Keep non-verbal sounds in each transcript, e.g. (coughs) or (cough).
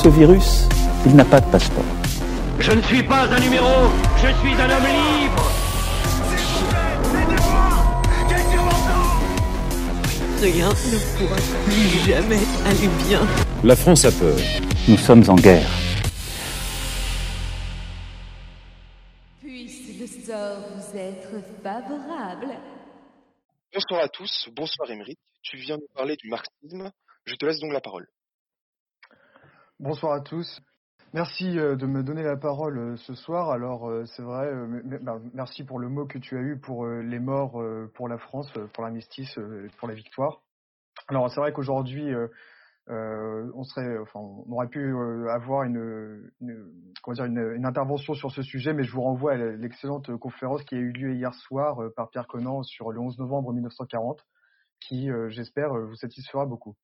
Ce virus, il n'a pas de passeport. Je ne suis pas un numéro, je suis un homme libre Rien ne pourra plus jamais aller bien. La France a peur. Nous sommes en guerre. Puisse le sort vous être favorable. Bonsoir à tous, bonsoir Émeric. Tu viens nous parler du marxisme. Je te laisse donc la parole. Bonsoir à tous. Merci de me donner la parole ce soir. Alors c'est vrai, merci pour le mot que tu as eu pour les morts pour la France, pour l'armistice, pour la victoire. Alors c'est vrai qu'aujourd'hui, on enfin, on aurait pu avoir une, comment dire, une, intervention sur ce sujet, mais je vous renvoie à l'excellente conférence qui a eu lieu hier soir par Pierre Conan sur le 11 novembre 1940, qui, j'espère, vous satisfera beaucoup.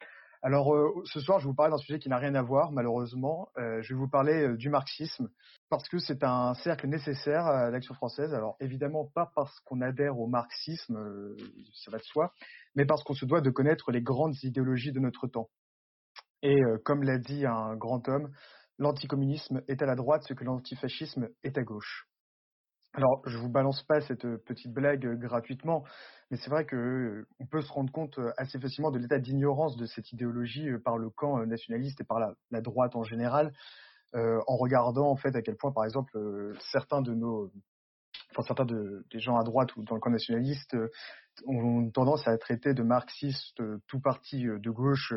Alors euh, ce soir, je vais vous parler d'un sujet qui n'a rien à voir, malheureusement. Euh, je vais vous parler euh, du marxisme parce que c'est un cercle nécessaire à l'action française. Alors évidemment pas parce qu'on adhère au marxisme, ça va de soi, mais parce qu'on se doit de connaître les grandes idéologies de notre temps. Et comme l'a dit un grand homme, l'anticommunisme est à la droite ce que l'antifascisme est à gauche. Alors, je vous balance pas cette petite blague gratuitement, mais c'est vrai que on peut se rendre compte assez facilement de l'état d'ignorance de cette idéologie par le camp nationaliste et par la, droite en général, euh, en regardant en fait à quel point, par exemple, certains de nos, enfin certains de, des gens à droite ou dans le camp nationaliste ont tendance à traiter de marxistes tout parti de gauche,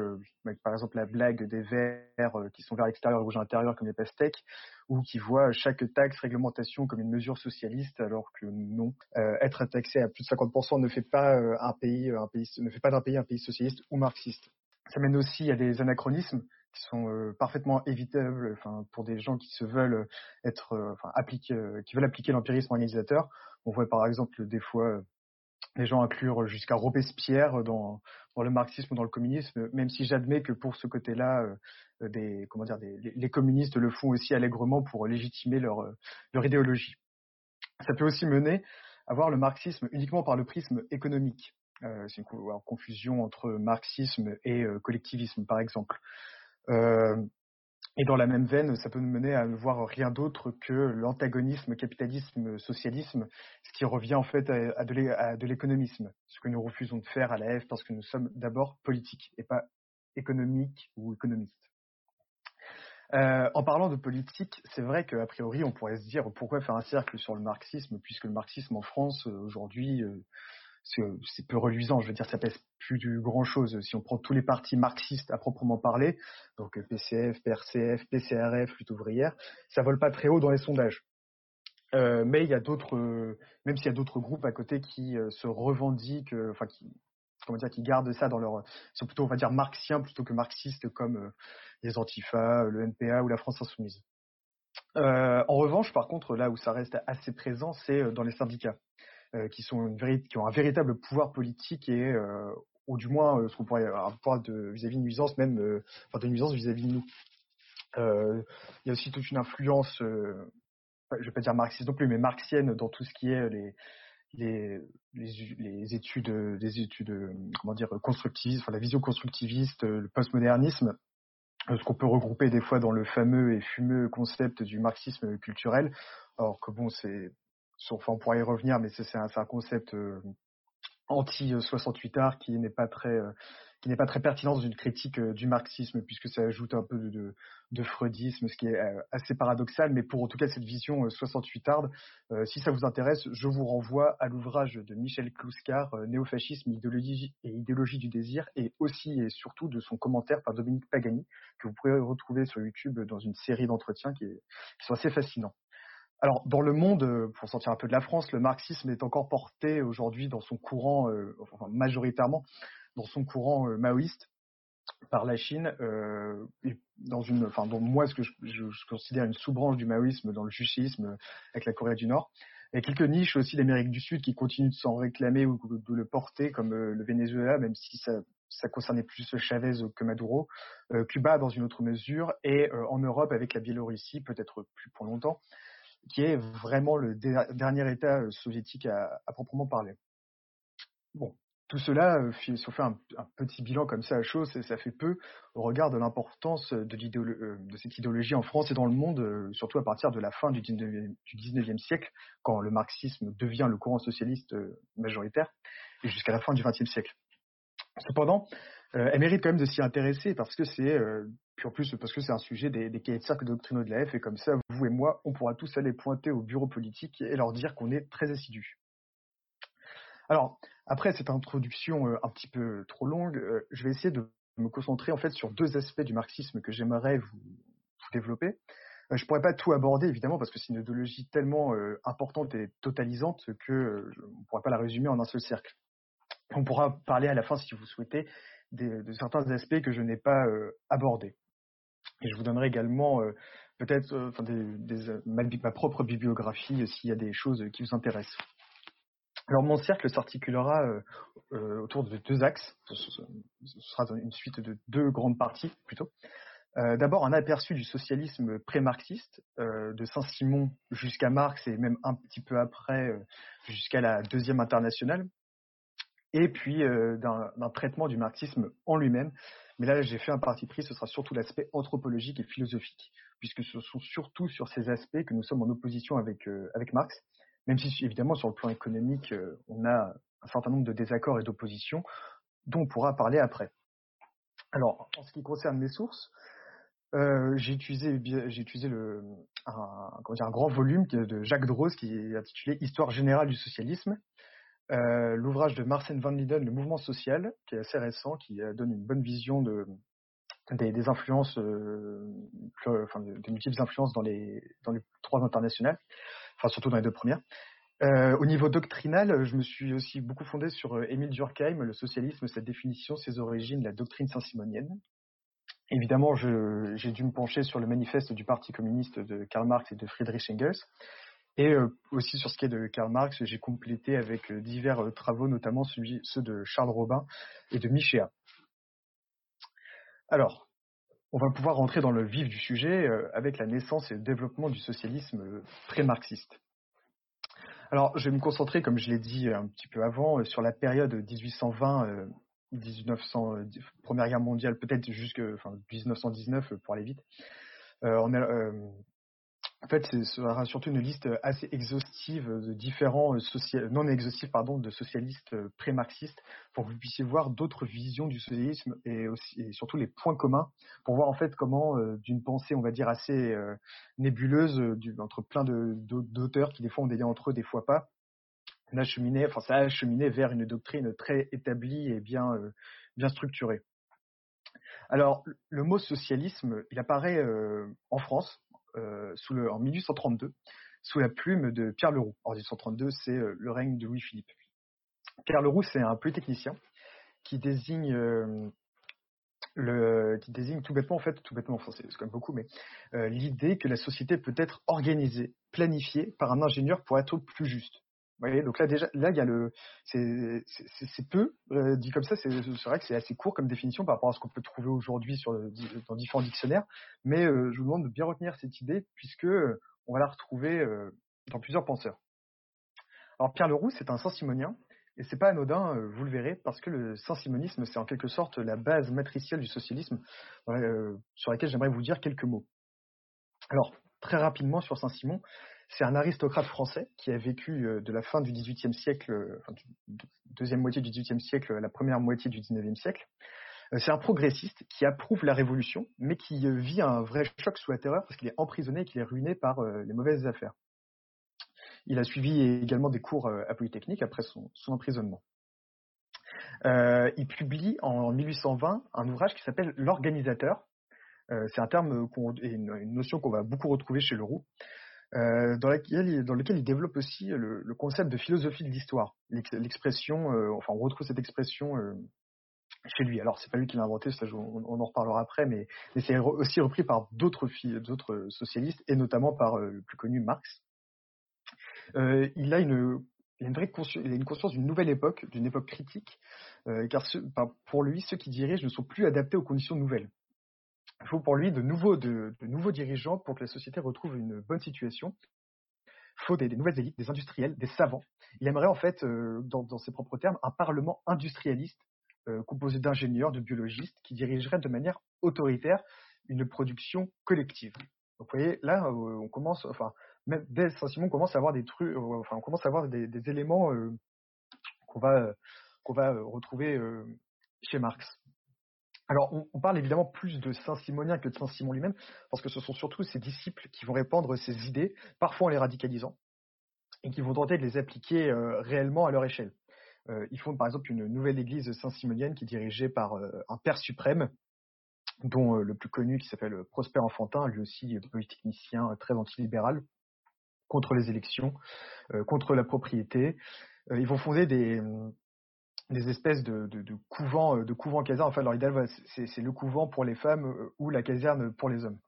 avec par exemple la blague des verts qui sont vers l'extérieur et rouge à l'intérieur comme les pastèques, ou qui voient chaque taxe, réglementation comme une mesure socialiste, alors que non. Euh, être taxé à plus de 50% ne fait pas un pays, un pays, ne fait pas d'un pays un pays socialiste ou marxiste. Ça mène aussi à des anachronismes qui sont euh, parfaitement évitables, pour des gens qui se veulent être, euh, appliquer, qui veulent appliquer l'empirisme organisateur. On voit par exemple des fois les gens inclure jusqu'à Robespierre dans, le marxisme ou dans le communisme, même si j'admets que pour ce côté-là, euh, les communistes le font aussi allègrement pour légitimer leur, idéologie. Ça peut aussi mener à voir le marxisme uniquement par le prisme économique. Euh, C'est une confusion entre marxisme et euh, collectivisme, par exemple. Euh, et dans la même veine, ça peut nous mener à ne voir rien d'autre que l'antagonisme capitalisme-socialisme, ce qui revient en fait à, de l'économisme, ce que nous refusons de faire à la F parce que nous sommes d'abord politiques et pas économiques ou économistes. Euh, en parlant de politique, c'est vrai qu'a priori, on pourrait se dire pourquoi faire un cercle sur le marxisme, puisque le marxisme en France, aujourd'hui, euh, c'est peu reluisant. Je veux dire, ça pèse plus du grand chose. Si on prend tous les partis marxistes à proprement parler, donc PCF, PRCF, PCRF, lutte ouvrière, ça vole pas très haut dans les sondages. Euh, mais il y a d'autres, même s'il y a d'autres groupes à côté qui euh, se revendiquent, euh, enfin qui, comment dire, qui gardent ça dans leur, sont plutôt on va dire marxiens plutôt que marxistes comme les Antifa, le NPA ou la France insoumise. en revanche, par contre, là où ça reste assez présent, c'est dans les syndicats. Euh, qui sont qui ont un véritable pouvoir politique et euh, ou du moins ce qu'on pourrait un pouvoir de vis-à-vis de nuisance même enfin de nuisance vis-à-vis de nous. il y a aussi toute une influence, je vais pas dire marxiste non plus, mais marxienne dans tout ce qui est les les, les, les études, des études, comment dire, constructivistes, enfin la vision constructiviste, le postmodernisme, ce qu'on peut regrouper des fois dans le fameux et fumeux concept du marxisme culturel. Alors que bon, c'est enfin on pourra y revenir, mais c'est un, concept euh, anti 68 art qui n'est pas très, euh, qui n'est pas très pertinent dans une critique du marxisme, puisque ça ajoute un peu de, freudisme, ce qui est assez paradoxal, mais pour en tout cas cette vision 68 arde, si ça vous intéresse, je vous renvoie à l'ouvrage de Michel Kluskar, Néofascisme, idéologie et idéologie du désir, et aussi et surtout de son commentaire par Dominique Pagani, que vous pourrez retrouver sur YouTube dans une série d'entretiens qui sont assez fascinants. Alors, dans le monde, pour sortir un peu de la France, le marxisme est encore porté aujourd'hui dans son courant, enfin, majoritairement dans son courant maoïste par la Chine, euh, dans une, enfin, dans moi, ce que je, considère une sous-branche du maoïsme dans le juchisme avec la Corée du Nord. Il y a quelques niches aussi d'Amérique du Sud qui continuent de s'en réclamer ou de le porter, comme le Venezuela, même si ça, concernait plus Chavez que Maduro, euh, Cuba dans une autre mesure, et euh, en Europe avec la Biélorussie, peut-être plus pour longtemps, qui est vraiment le dernier État soviétique à, proprement parler. Bon, tout cela, si on fait un, petit bilan comme ça à chaud, ça fait peu au regard de l'importance de, de, cette idéologie en France et dans le monde, surtout à partir de la fin du 19e, du 19e siècle, quand le marxisme devient le courant socialiste majoritaire, et jusqu'à la fin du 20e siècle. Cependant, euh, elle mérite quand même de s'y intéresser parce que c'est, euh, plus parce que c'est un sujet des, des cahiers de cercle doctrinaux de la F, et comme ça, vous et moi, on pourra tous aller pointer au bureau politique et leur dire qu'on est très assidus. Alors, après cette introduction euh, un petit peu trop longue, euh, je vais essayer de me concentrer en fait sur deux aspects du marxisme que j'aimerais vous, vous, développer. Je pourrais pas tout aborder évidemment parce que c'est une idéologie tellement importante et totalisante que on pourrait pas la résumer en un seul cercle. On pourra parler à la fin si vous souhaitez de certains aspects que je n'ai pas abordés. Et je vous donnerai également peut-être enfin des, ma, propre bibliographie s'il y a des choses qui vous intéressent. Alors mon cercle s'articulera euh, euh, autour de deux axes. Ce sera une suite de deux grandes parties plutôt. Euh, D'abord un aperçu du socialisme pré-marxiste, euh, de Saint-Simon jusqu'à Marx et même un petit peu après jusqu'à la deuxième internationale. Et puis d'un traitement du marxisme en lui-même. Mais là j'ai fait un parti pris, ce sera surtout l'aspect anthropologique et philosophique, puisque ce sont surtout sur ces aspects que nous sommes en opposition avec, avec Marx même si évidemment sur le plan économique, on a un certain nombre de désaccords et d'oppositions dont on pourra parler après. Alors, en ce qui concerne mes sources, euh, j'ai utilisé, j'ai utilisé un, grand volume de Jacques Droz qui est intitulé Histoire générale du socialisme, euh, l'ouvrage de Marcel Van Linden, Le mouvement social, qui est assez récent, qui donne une bonne vision de, des, influences, euh, des multiples influences dans les, dans les trois internationales enfin surtout dans les deux premières. Euh, au niveau doctrinal, je me suis aussi beaucoup fondé sur Émile Durkheim, le socialisme, sa définition, ses origines, la doctrine saint-simonienne. Évidemment, j'ai dû me pencher sur le manifeste du Parti communiste de Karl Marx et de Friedrich Engels. Et euh, aussi sur ce qui est de Karl Marx, j'ai complété avec divers euh, travaux, notamment ceux de Charles Robin et de Michéa. Alors, on va pouvoir rentrer dans le vif du sujet euh, avec la naissance et le développement du socialisme pré-marxiste. Alors, je vais me concentrer, comme je l'ai dit un petit peu avant, sur la période 1820, 1900, Première Guerre mondiale, peut-être jusque enfin, 1919 pour aller vite. Euh, euh, en fait, ce sera surtout une liste assez exhaustive de différents social, non exhaustive pardon, de socialistes pré-marxistes pour que vous puissiez voir d'autres visions du socialisme et, aussi, et surtout les points communs pour voir en fait comment euh, d'une pensée, on va dire assez euh, nébuleuse entre plein d'auteurs qui des fois ont des liens entre eux, des fois pas, ça a cheminé vers une doctrine très établie et bien euh, bien structurée. Alors le mot socialisme, il apparaît en France euh, le, en 1832 sous la plume de Pierre Leroux. En 1832, c'est euh, le règne de Louis-Philippe. Pierre Leroux, c'est un polytechnicien qui désigne euh, le, qui désigne tout bêtement, en fait, tout bêtement, enfin, c'est quand même beaucoup, mais euh, l'idée que la société peut être organisée, planifiée par un ingénieur pour être plus juste. Vous voyez, donc là déjà, là il y a le, c'est peu euh, dit comme ça, c'est vrai que c'est assez court comme définition par rapport à ce qu'on peut trouver aujourd'hui dans différents dictionnaires, mais euh, je vous demande de bien retenir cette idée puisque euh, on va la retrouver dans plusieurs penseurs. Alors Pierre Leroux, c'est un Saint-Simonien et c'est pas anodin, vous le verrez, parce que le Saint-Simonisme, c'est en quelque sorte la base matricielle du socialisme sur laquelle j'aimerais vous dire quelques mots. Alors très rapidement sur Saint-Simon. C'est un aristocrate français qui a vécu de la fin du XVIIIe siècle, enfin, du deuxième moitié du XVIIIe siècle à la première moitié du XIXe siècle. c'est un progressiste qui approuve la révolution, mais qui vit un vrai choc sous la terreur parce qu'il est emprisonné et qu'il est ruiné par les mauvaises affaires. Il a suivi également des cours à Polytechnique après son, son emprisonnement. Euh, il publie en 1820 un ouvrage qui s'appelle L'organisateur. Euh, c'est un terme et une, notion qu'on va beaucoup retrouver chez Leroux, euh, dans, lequel il développe aussi le, le concept de philosophie de l'histoire. L'expression, euh, enfin on retrouve cette expression euh, chez lui. Alors c'est pas lui qui l'a inventé, ça, on, en reparlera après, mais, c'est aussi repris par d'autres socialistes et notamment par le plus connu Marx. Euh, il a une il a une vraie conscience, il a une conscience d'une nouvelle époque, d'une époque critique, euh, car pour lui, ceux qui dirigent ne sont plus adaptés aux conditions nouvelles. Il faut pour lui de nouveaux, dirigeants pour que la société retrouve une bonne situation. Il faut des, nouvelles élites, des industriels, des savants. Il aimerait en fait, euh, dans, ses propres termes, un parlement industrialiste euh, composé d'ingénieurs, de biologistes, qui dirigerait de manière autoritaire une production collective. Donc vous voyez, là, euh, on commence, enfin, même dès Saint-Simon, on commence à avoir des trucs, enfin, on commence à avoir des, éléments qu'on va retrouver chez Marx. Alors, on, parle évidemment plus de Saint-Simonien que de Saint-Simon lui-même, parce que ce sont surtout ses disciples qui vont répandre ses idées, parfois en les radicalisant, et qui vont tenter de les appliquer réellement à leur échelle. ils fondent par exemple une nouvelle église saint-simonienne qui est dirigée par un père suprême, dont le plus connu qui s'appelle Prosper Enfantin, lui aussi polytechnicien très antilibéral, contre les élections, euh, contre la propriété. Euh, ils vont fonder des, des espèces de, de, de couvents, de couvents casernes. Enfin, leur idéal, c'est le couvent pour les femmes ou la caserne pour les hommes.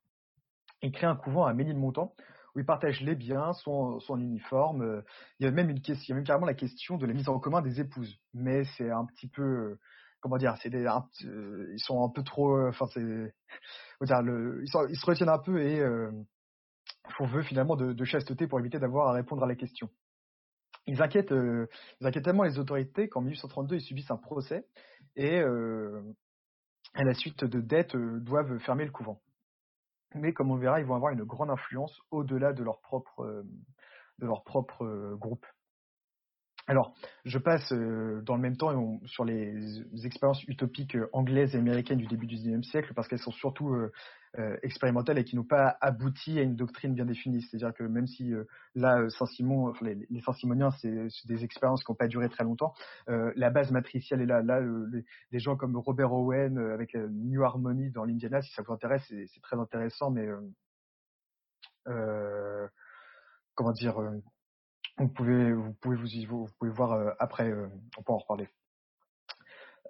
Ils créent un couvent à Ménilmontant où ils partagent les biens, en uniforme. Il y a même une question, il y a même carrément la question de la mise en commun des épouses. Mais c'est un petit peu, comment dire, c'est ils sont un peu trop, enfin c'est, ils, ils, se retiennent un peu et euh, font vœu finalement de chasteté pour éviter d'avoir à répondre à la question. Ils inquiètent, euh, ils inquiètent tellement les autorités qu'en 1832 ils subissent un procès et euh, à la suite de dettes euh, doivent fermer le couvent. Mais comme on verra, ils vont avoir une grande influence au-delà de leur propre groupe. Alors, je passe dans le même temps sur les, les, expériences utopiques anglaises et américaines du début du XIXe siècle parce qu'elles sont surtout euh, euh, et qui n'ont pas abouti à une doctrine bien définie. C'est-à-dire que même si euh, là, Saint-Simon, enfin, les, les Saint-Simoniens, c'est des expériences qui n'ont pas duré très longtemps, la base matricielle est là. Là, les, des gens comme Robert Owen avec New Harmony dans l'Indiana, si ça vous intéresse, c'est très intéressant, mais comment dire vous pouvez, vous pouvez vous, pouvez voir euh, après, euh, on peut en reparler.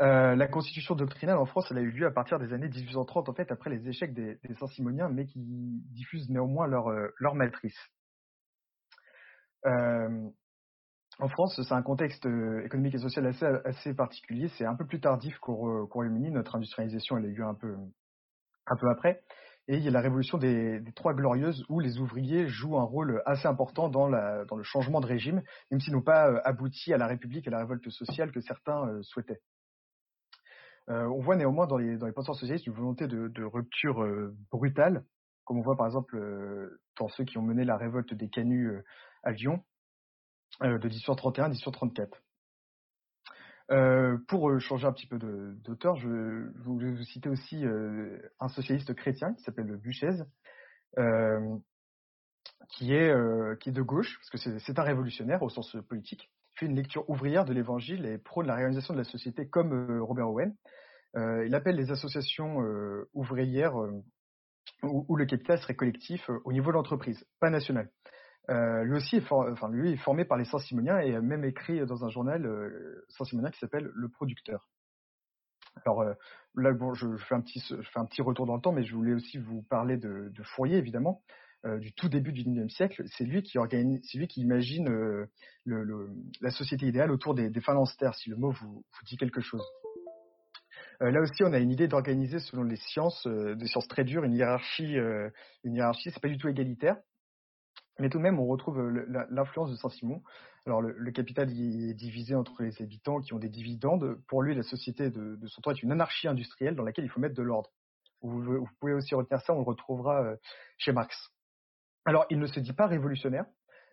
Euh, la constitution doctrinale en France, a eu lieu à partir des années 1830, en fait, après les échecs des, Saint-Simoniens, mais qui diffusent néanmoins leur, euh, matrice. Euh, en France, c'est un contexte économique et social assez, particulier. C'est un peu plus tardif qu'au Royaume-Uni. Notre industrialisation, a eu lieu un peu, après. Et il y a la révolution des, Trois Glorieuses où les ouvriers jouent un rôle assez important dans, dans le changement de régime, même s'ils n'ont pas abouti à la République et à la révolte sociale que certains souhaitaient. Euh, on voit néanmoins dans les, penseurs socialistes une volonté de, rupture euh, brutale, comme on voit par exemple euh, dans ceux qui ont mené la révolte des canuts à Lyon de 1831-1834. Euh, pour euh, changer un petit peu d'auteur, je, voulais vous citer aussi un socialiste chrétien qui s'appelle Buchez, qui est qui est de gauche, parce que c'est un révolutionnaire au sens politique. Fait une lecture ouvrière de l'Évangile et prône la réalisation de la société comme Robert Owen. Il appelle les associations ouvrières où, où, le capital serait collectif au niveau de l'entreprise, pas national. Euh, lui aussi est, for enfin, lui est formé par les Saint-Simoniens et a même écrit dans un journal euh, Saint-Simonien qui s'appelle Le Producteur. Alors euh, là, bon, je, fais un petit, je fais un petit retour dans le temps, mais je voulais aussi vous parler de, Fourier, évidemment, euh, du tout début du XIXe siècle. C'est lui qui lui qui imagine euh, le, la société idéale autour des, des phalanstères, si le mot vous dit quelque chose. Euh, là aussi, on a une idée d'organiser selon les sciences, euh, des sciences très dures, une hiérarchie, euh, une hiérarchie, c'est pas du tout égalitaire. Mais tout de même, on retrouve l'influence de Saint-Simon. Alors, le, capital est divisé entre les habitants qui ont des dividendes. Pour lui, la société de, son temps est une anarchie industrielle dans laquelle il faut mettre de l'ordre. Vous, pouvez aussi retenir ça, on le retrouvera chez Marx. Alors, il ne se dit pas révolutionnaire,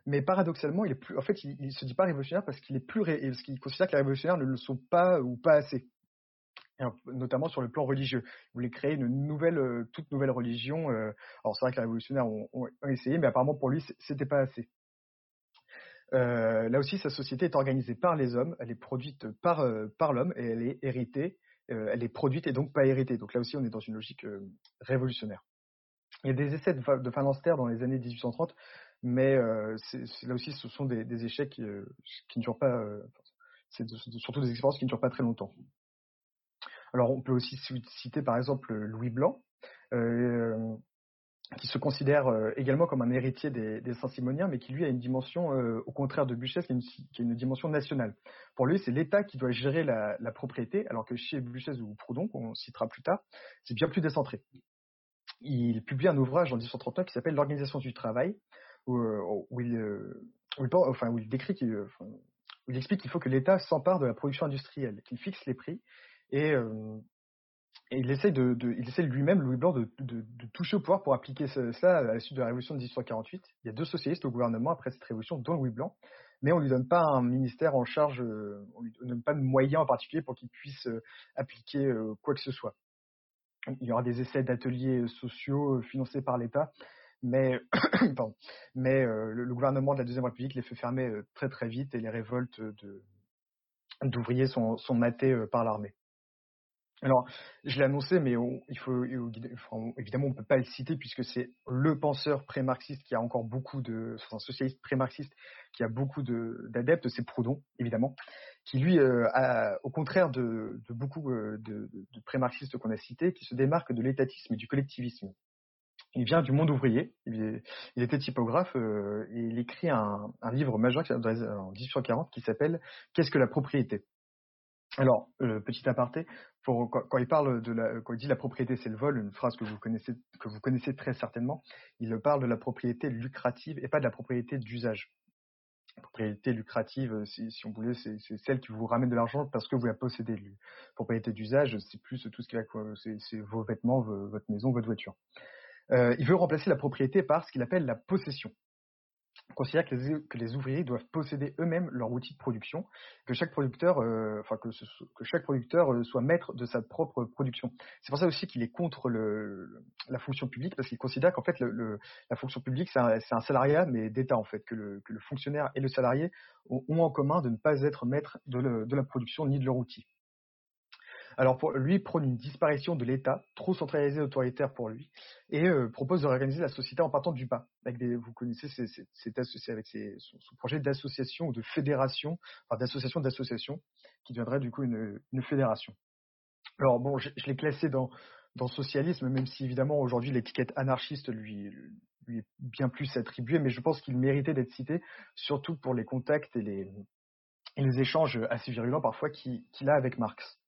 mais paradoxalement, il est plus, en fait, il, il se dit pas révolutionnaire parce qu'il est plus, ré, parce qu'il considère que les révolutionnaires ne le sont pas ou pas assez. Notamment sur le plan religieux. Il voulait créer une nouvelle, toute nouvelle religion. alors c'est vrai que les révolutionnaires ont, essayé, mais apparemment pour lui, c'était pas assez. là aussi, sa société est organisée par les hommes, elle est produite par, l'homme et elle est héritée, elle est produite et donc pas héritée. Donc là aussi, on est dans une logique révolutionnaire. Il y a des essais de, de dans les années 1830, mais là aussi, ce sont des, des échecs qui, qui, ne durent pas, c'est surtout des expériences qui ne durent pas très longtemps. Alors on peut aussi citer par exemple Louis Blanc, euh, qui se considère euh, également comme un héritier des, Saint-Simoniens, mais qui lui a une dimension, euh, au contraire de Buchès, qui a une, dimension nationale. Pour lui, c'est l'État qui doit gérer la, propriété, alors que chez Buchès ou Proudhon, qu'on citera plus tard, c'est bien plus décentré. Il publie un ouvrage en 1839 qui s'appelle L'organisation du travail, où, il, où décrit il explique qu'il faut que l'État s'empare de la production industrielle, qu'il fixe les prix et, euh, et il essaie de, il essaie lui-même, Louis Blanc, de, toucher au pouvoir pour appliquer ça, à la suite de la révolution de 1848. Il y a deux socialistes au gouvernement après cette révolution, dont Louis Blanc, mais on lui donne pas un ministère en charge, euh, on lui donne pas de moyens en particulier pour qu'il puisse euh, appliquer quoi que ce soit. Il y aura des essais d'ateliers sociaux financés par l'État, mais, (coughs) mais le, gouvernement de la Deuxième République les fait fermer très très vite et les révoltes d'ouvriers sont matées par l'armée. Alors, je l'ai annoncé, mais il faut évidemment on peut pas le citer puisque c'est le penseur pré-marxiste qui a encore beaucoup de, socialiste pré-marxiste qui a beaucoup d'adeptes, c'est Proudhon évidemment, qui lui, euh, au contraire de, beaucoup euh, de, de pré-marxistes qu'on a cités, qui se démarque de l'étatisme et du collectivisme. Il vient du monde ouvrier, il, était typographe euh, et il écrit un, un livre majeur en 1840 qui s'appelle Qu'est-ce que la propriété? Alors, euh, petit aparté, quand, il parle de la, quand il dit la propriété c'est le vol, une phrase que vous connaissez très certainement, il parle de la propriété lucrative et pas de la propriété d'usage. Propriété lucrative, euh, si, on voulait, c'est celle qui vous ramène de l'argent parce que vous la possédez. Propriété d'usage, c'est plus tout ce qui va, c'est vos vêtements, votre maison, votre voiture. Euh, il veut remplacer la propriété par ce qu'il appelle la possession considère que les, ouvriers doivent posséder eux-mêmes leur outil de production, que chaque producteur, euh, enfin que, que, chaque producteur euh, soit maître de sa propre production. C'est pour ça aussi qu'il est contre la fonction publique parce qu'il considère qu'en fait la fonction publique c'est un, salariat mais d'État en fait, que le, fonctionnaire et le salarié ont, en commun de ne pas être maîtres de, de la production ni de leur outil. Alors pour lui, prône une disparition de l'État, trop centralisé et autoritaire pour lui, et euh, propose de réorganiser la société en partant du bas. Avec des, vous connaissez, c'est associé avec ses, son, projet d'association ou de fédération, enfin d'association d'association, qui deviendrait du coup une, fédération. Alors bon, je, l'ai classé dans, socialisme, même si évidemment aujourd'hui l'étiquette anarchiste lui, lui est bien plus attribuée, mais je pense qu'il méritait d'être cité, surtout pour les contacts et les, et les échanges assez virulents parfois qu'il a avec Marx.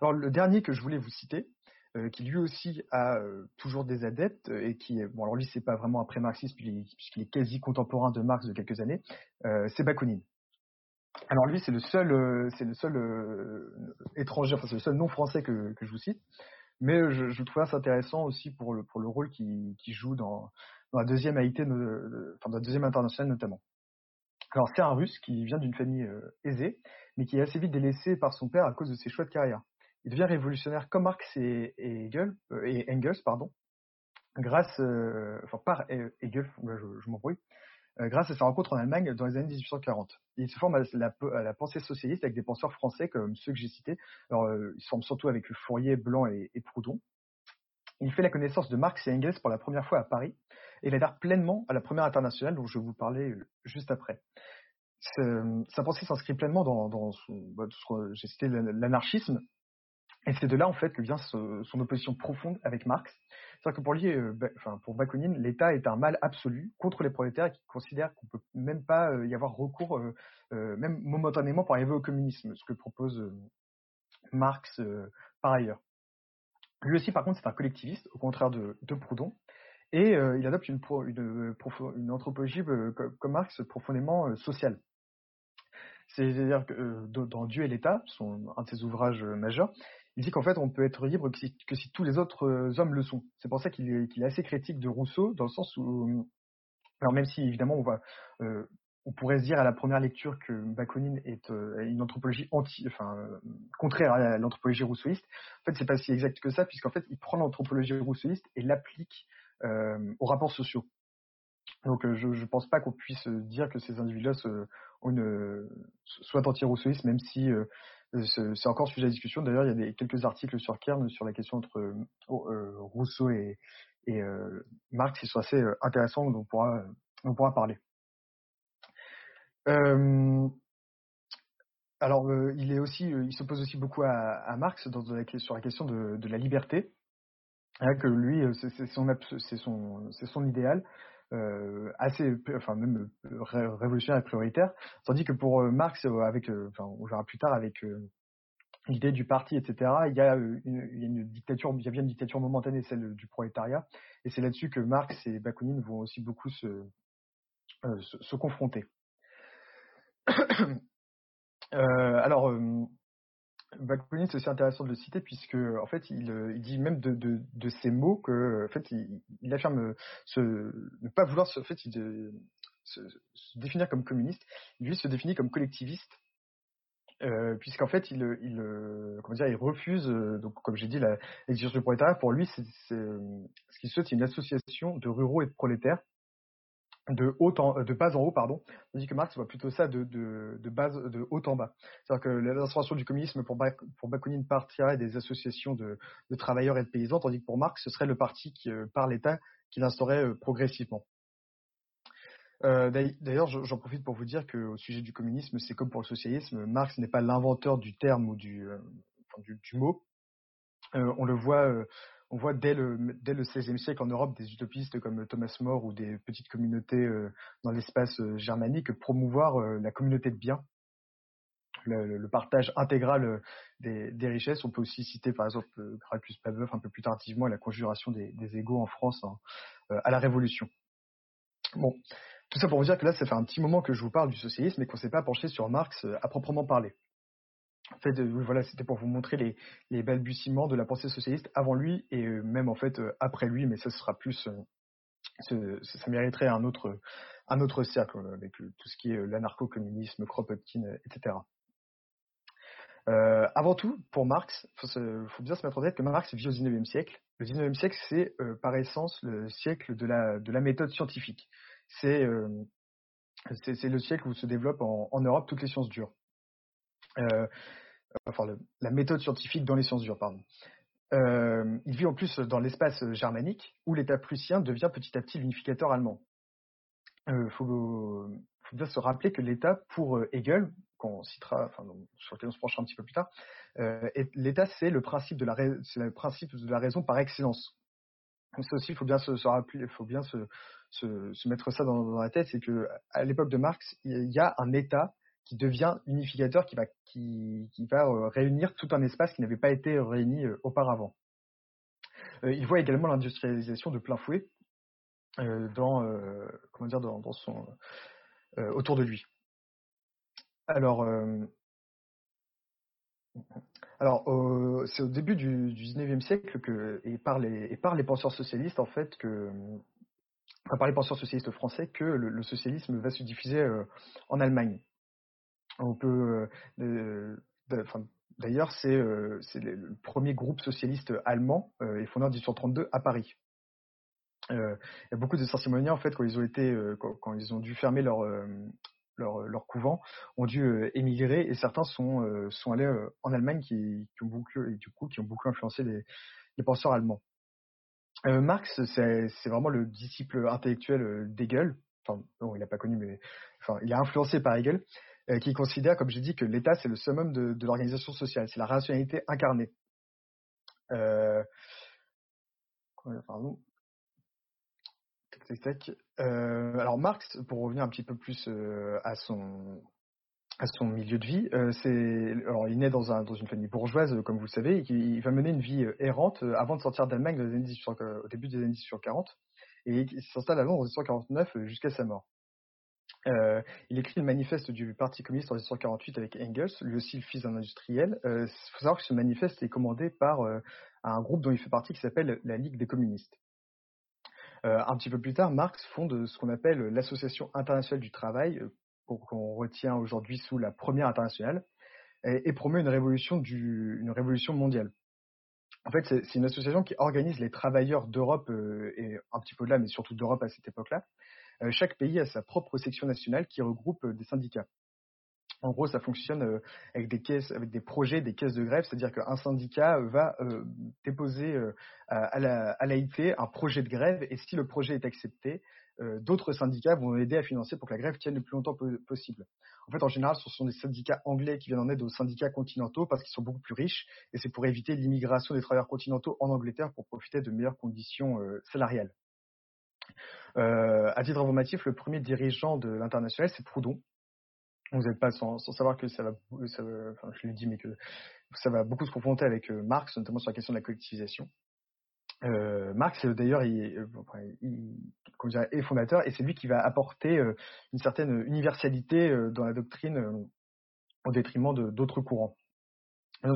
Alors le dernier que je voulais vous citer, euh, qui lui aussi a euh, toujours des adeptes et qui bon alors lui c'est pas vraiment un pré-marxiste puisqu'il est quasi contemporain de Marx de quelques années, euh, c'est Bakounine. Alors lui c'est le seul c'est le seul étranger enfin c'est le seul non français que, je vous cite, mais je, trouve ça intéressant aussi pour le pour le rôle qu'il joue dans dans la deuxième AIT, enfin dans la deuxième internationale notamment. Alors c'est un Russe qui vient d'une famille aisée, mais qui est assez vite délaissé par son père à cause de ses choix de carrière il devient révolutionnaire comme Marx et, euh, Engels, pardon, grâce, euh, par Hegel, je, je m'embrouille, euh, grâce à sa rencontre en Allemagne dans les années 1840. il se forme à la, pensée socialiste avec des penseurs français comme ceux que j'ai cités. Alors, il se forme surtout avec Fourier, Blanc et, Proudhon. Il fait la connaissance de Marx et Engels pour la première fois à Paris et il adhère pleinement à la première internationale dont je vais vous parler juste après. Sa pensée s'inscrit pleinement dans, bah, j'ai cité l'anarchisme et c'est de là en fait que vient son opposition profonde avec Marx. C'est-à-dire que pour lui, euh, enfin pour Bakounine, l'État est un mal absolu contre les prolétaires et qui considère qu'on peut même pas euh, y avoir recours, euh, même momentanément, pour arriver au communisme, ce que propose Marx par ailleurs. Lui aussi, par contre, c'est un collectiviste, au contraire de, Proudhon, et il adopte une anthropologie comme Marx profondément sociale. C'est-à-dire que dans Dieu et l'État, un de ses ouvrages majeurs, il dit qu'en fait, on peut être libre que si, tous les autres euh, hommes le sont. C'est pour ça qu'il est, assez critique de Rousseau, dans le sens où, alors même si évidemment on va, euh, on pourrait se dire à la première lecture que Bakounine est une anthropologie anti, enfin, contraire à l'anthropologie rousseauiste. En fait, c'est pas si exact que ça, puisqu'en fait, il prend l'anthropologie rousseauiste et l'applique aux rapports sociaux. Donc, je ne pense pas qu'on puisse dire que ces individus-là soient anti-rousseauistes, même si c'est encore sujet à discussion. D'ailleurs, il y a quelques articles sur Kern sur la question entre Rousseau et, Marx qui sont assez intéressants, dont on pourra, on pourra parler. Euh, alors, euh, il est aussi, euh, il s'oppose aussi beaucoup à, Marx sur la question de, la liberté, que lui, c'est son idéal, assez, enfin même révolutionnaire et prioritaire, tandis que pour Marx, avec, enfin, on verra plus tard avec l'idée du parti, etc. Il y a une, dictature, il y a bien une dictature momentanée, celle du prolétariat, et c'est là-dessus que Marx et Bakounine vont aussi beaucoup se, se, se confronter. (coughs) Euh, alors, euh, Bakounine, c'est aussi intéressant de le citer puisque, en fait, il, euh, dit même de, ces mots que, en fait, il, affirme se, ne pas vouloir se, se, définir comme communiste. Lui se définit comme collectiviste. Euh, puisqu'en fait, il, comment dire, il refuse, donc comme j'ai dit, l'exigence du prolétariat. Pour lui, ce qu'il souhaite, c'est une association de ruraux et de prolétaires de haut en, bas en haut, pardon, tandis que Marx voit plutôt ça de, de, de de haut en bas. C'est-à-dire que l'instauration du communisme pour, pour Bakounine partirait des associations de, de, travailleurs et de paysans, tandis que pour Marx, ce serait le parti qui, euh, par l'État qui l'instaurait euh, progressivement. Euh, D'ailleurs, j'en profite pour vous dire qu'au sujet du communisme, c'est comme pour le socialisme, Marx n'est pas l'inventeur du terme ou du, du, mot. On le voit on voit dès le, XVIe siècle en Europe des utopistes comme Thomas More ou des petites communautés euh, dans l'espace euh, germanique promouvoir euh, la communauté de biens, le, partage intégral des, richesses. On peut aussi citer par exemple Gracchus Pavlov un peu plus tardivement la conjuration des, des égaux en France hein, à la Révolution. Bon, tout ça pour vous dire que là, ça fait un petit moment que je vous parle du socialisme et qu'on ne s'est pas penché sur Marx à proprement parler. En fait, euh, voilà, c'était pour vous montrer les, balbutiements de la pensée socialiste avant lui et euh, même en fait euh, après lui, mais ça sera plus, ça mériterait un autre, un autre cercle avec tout ce qui est l'anarcho-communisme, Kropotkin, etc. Avant tout, pour Marx, il faut, faut, bien se mettre en tête que Marx vit au XIXe siècle. Le XIXe siècle, c'est par essence le siècle de la, de la méthode scientifique. C'est le siècle où se développent en, en Europe toutes les sciences dures. Euh, la méthode scientifique dans les sciences dures. Euh, il vit en plus dans l'espace germanique où l'État prussien devient petit à petit l'unificateur allemand. Il euh, faut, bien se rappeler que l'État, pour Hegel, qu'on citera, enfin, sur lequel on se penchera un petit peu plus tard, l'État c'est le principe de la, raison par excellence. Ça aussi, il faut bien se mettre ça dans, dans la tête, c'est que à l'époque de Marx, il y a un État qui devient unificateur, qui va, qui, qui va euh, réunir tout un espace qui n'avait pas été réuni euh, auparavant. Euh, il voit également l'industrialisation de plein fouet dans, comment dire, dans, son, autour de lui. Alors, euh, c'est au début du, du 19e siècle que, et par les, et par les penseurs socialistes, en fait, que, enfin, par les penseurs socialistes français, que le, socialisme va se diffuser euh, en Allemagne. On peut, euh, d'ailleurs, c'est euh, le premier groupe socialiste allemand euh, et fondé en 1832 à Paris. Euh, beaucoup de Saint-Simoniens, en fait, quand ils ont été, quand, ils ont dû fermer leur couvent, ont dû émigrer et certains sont allés en Allemagne qui, ont beaucoup du influencé les, penseurs allemands. Marx, c'est vraiment le disciple intellectuel d'Hegel. Enfin, non, il n'a pas connu, mais il a influencé par Hegel. Euh, qui considère, comme j'ai dit, que l'État, c'est le summum de, l'organisation sociale, c'est la rationalité incarnée. Euh, pardon. Euh, alors Marx, pour revenir un petit peu plus à son à son milieu de vie, c'est alors il naît dans un dans une famille bourgeoise, comme vous le savez, et il, va mener une vie errante avant de sortir d'Allemagne au début des années 1840, et il s'installe à Londres en 1849 jusqu'à sa mort. Euh, il écrit le manifeste du Parti communiste en 1948 avec Engels, lui aussi le fils d'un industriel. Il euh, faut savoir que ce manifeste est commandé par euh, un groupe dont il fait partie qui s'appelle la Ligue des communistes. Un petit peu plus tard, Marx fonde ce qu'on appelle l'Association internationale du travail, qu'on retient aujourd'hui sous la première internationale, et, et promeut une révolution, mondiale. En fait, c'est une association qui organise les travailleurs d'Europe et un petit peu de là, mais surtout d'Europe à cette époque-là. Euh, chaque pays a sa propre section nationale qui regroupe euh, des syndicats. En gros, ça fonctionne euh, avec des caisses, avec des projets, des caisses de grève, c'est-à-dire qu'un syndicat va déposer à l'AIT un projet de grève, et si le projet est accepté, d'autres syndicats vont aider à financer pour que la grève tienne le plus longtemps possible. En fait, en général, ce sont des syndicats anglais qui viennent en aide aux syndicats continentaux parce qu'ils sont beaucoup plus riches, et c'est pour éviter l'immigration des travailleurs continentaux en Angleterre pour profiter de meilleures conditions salariales. Euh, à titre informatif, le premier dirigeant de l'international, c'est Proudhon, vous n'êtes pas sans, sans, savoir que ça va, je l'ai dit, mais que ça va beaucoup se confronter avec euh, Marx, notamment sur la question de la collectivisation. Euh, Marx, d'ailleurs, il, il, il est fondateur et c'est lui qui va apporter une certaine universalité dans la doctrine au détriment d'autres courants.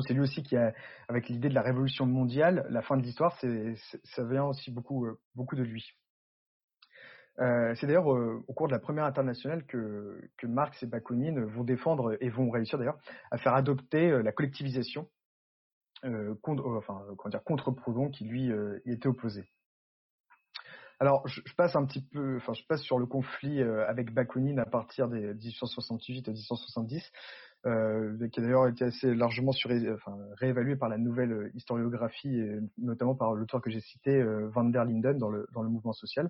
C'est lui aussi qui a, avec l'idée de la révolution mondiale, la fin de l'histoire, ça vient aussi beaucoup, beaucoup de lui. Euh, c'est d'ailleurs euh, au cours de la première internationale que, Marx et Bakounine vont défendre et vont réussir d'ailleurs à faire adopter euh, la collectivisation contre, enfin, contre Proudhon qui lui était opposé. Alors, je, passe un petit peu, enfin, je passe sur le conflit avec Bakounine à partir des 1868 et 1870, euh, qui a d'ailleurs été assez largement réévalué par la nouvelle historiographie, et notamment par l'auteur que j'ai cité, Van der Linden, dans le mouvement social.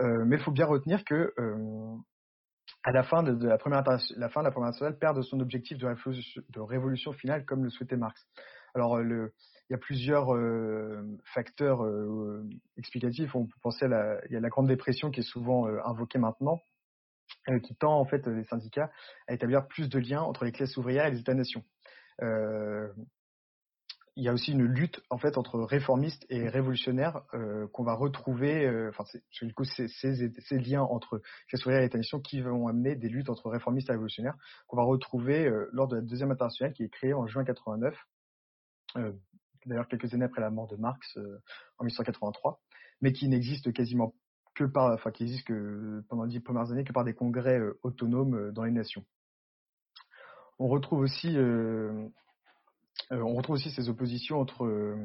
Euh, mais il faut bien retenir que euh, à la fin de, la première la fin de la première internationale perd de son objectif de révolution, finale comme le souhaitait Marx. Alors le, il y a plusieurs euh, facteurs euh, explicatifs. On peut penser à la, il y a la Grande Dépression qui est souvent euh, invoquée maintenant, euh, qui tend en fait les syndicats à établir plus de liens entre les classes ouvrières et les États-nations. Il y a aussi une lutte en fait entre réformistes et révolutionnaires euh, qu'on va retrouver. Euh, enfin, du coup, ces, liens entre classe ouvrière et État-nation qui vont amener des luttes entre réformistes et révolutionnaires qu'on va retrouver euh, lors de la deuxième internationale qui est créée en juin 89. Euh, D'ailleurs, quelques années après la mort de Marx en 1883, mais qui n'existe quasiment que par, enfin, qui existe que pendant les premières années que par des congrès autonomes dans les nations. On retrouve aussi on retrouve aussi ces oppositions entre, euh,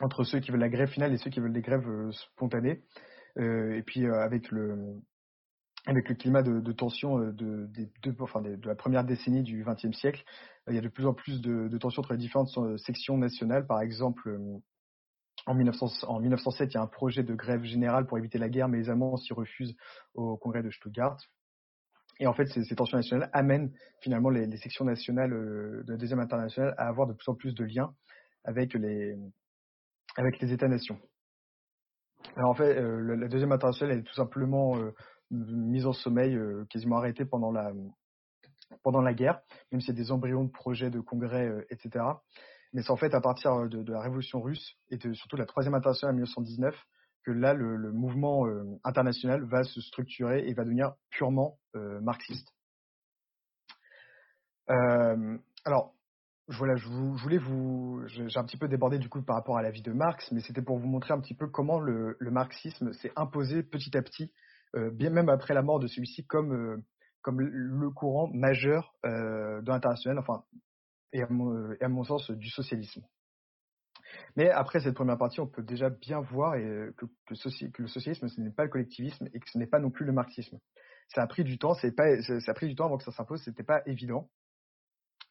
entre ceux qui veulent la grève finale et ceux qui veulent des grèves euh, spontanées. et puis avec le, avec le climat de, tension de, la première décennie du XXe siècle, il y a de plus en plus de, tensions entre les différentes sections nationales. Par exemple, en, 1900, en 1907, il y a un projet de grève générale pour éviter la guerre, mais les Allemands s'y refusent au congrès de Stuttgart. Et en fait, ces, tensions nationales amènent finalement les, sections nationales euh, de la deuxième internationale à avoir de plus en plus de liens avec les, avec les États-nations. Alors en fait, euh, la deuxième internationale est tout simplement euh, mise en sommeil, quasiment arrêtée pendant la, pendant la guerre, même s'il y a des embryons de projets de congrès, etc. Mais c'est en fait à partir de, la révolution russe et de, surtout la troisième internationale en 1919 que là, le, mouvement euh, international va se structurer et va devenir purement euh, marxiste. Euh, alors, voilà, je, vous, voulais vous, j'ai un petit peu débordé du coup par rapport à la vie de Marx, mais c'était pour vous montrer un petit peu comment le, marxisme s'est imposé petit à petit, bien même après la mort de celui-ci, comme comme le courant majeur de l'international, enfin, et à mon sens du socialisme. Mais après cette première partie, on peut déjà bien voir et que, le socialisme, ce n'est pas le collectivisme et que ce n'est pas non plus le marxisme. Ça a pris du temps, ça a pris du temps avant que ça s'impose, c'était pas évident.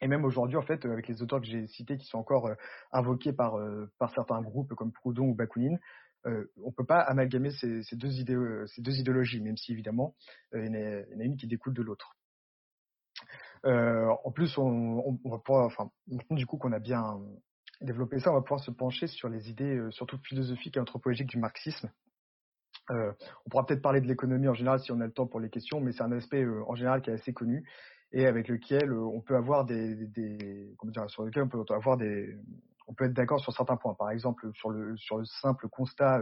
Et même aujourd'hui, en fait, avec les auteurs que j'ai cités qui sont encore euh, invoqués par, euh, certains groupes comme Proudhon ou Bakounine, euh, on peut pas amalgamer ces, deux idées, ces deux idéologies, même si évidemment, il y, en a, une qui découle de l'autre. en plus, on, on, du coup qu'on a bien développer ça, on va pouvoir se pencher sur les idées, euh, surtout philosophiques et anthropologiques du marxisme. Euh, on pourra peut-être parler de l'économie en général si on a le temps pour les questions, mais c'est un aspect euh, en général qui est assez connu et avec lequel on peut avoir des, comment dire, sur lequel on peut avoir des, on peut être d'accord sur certains points. Par exemple, sur le simple constat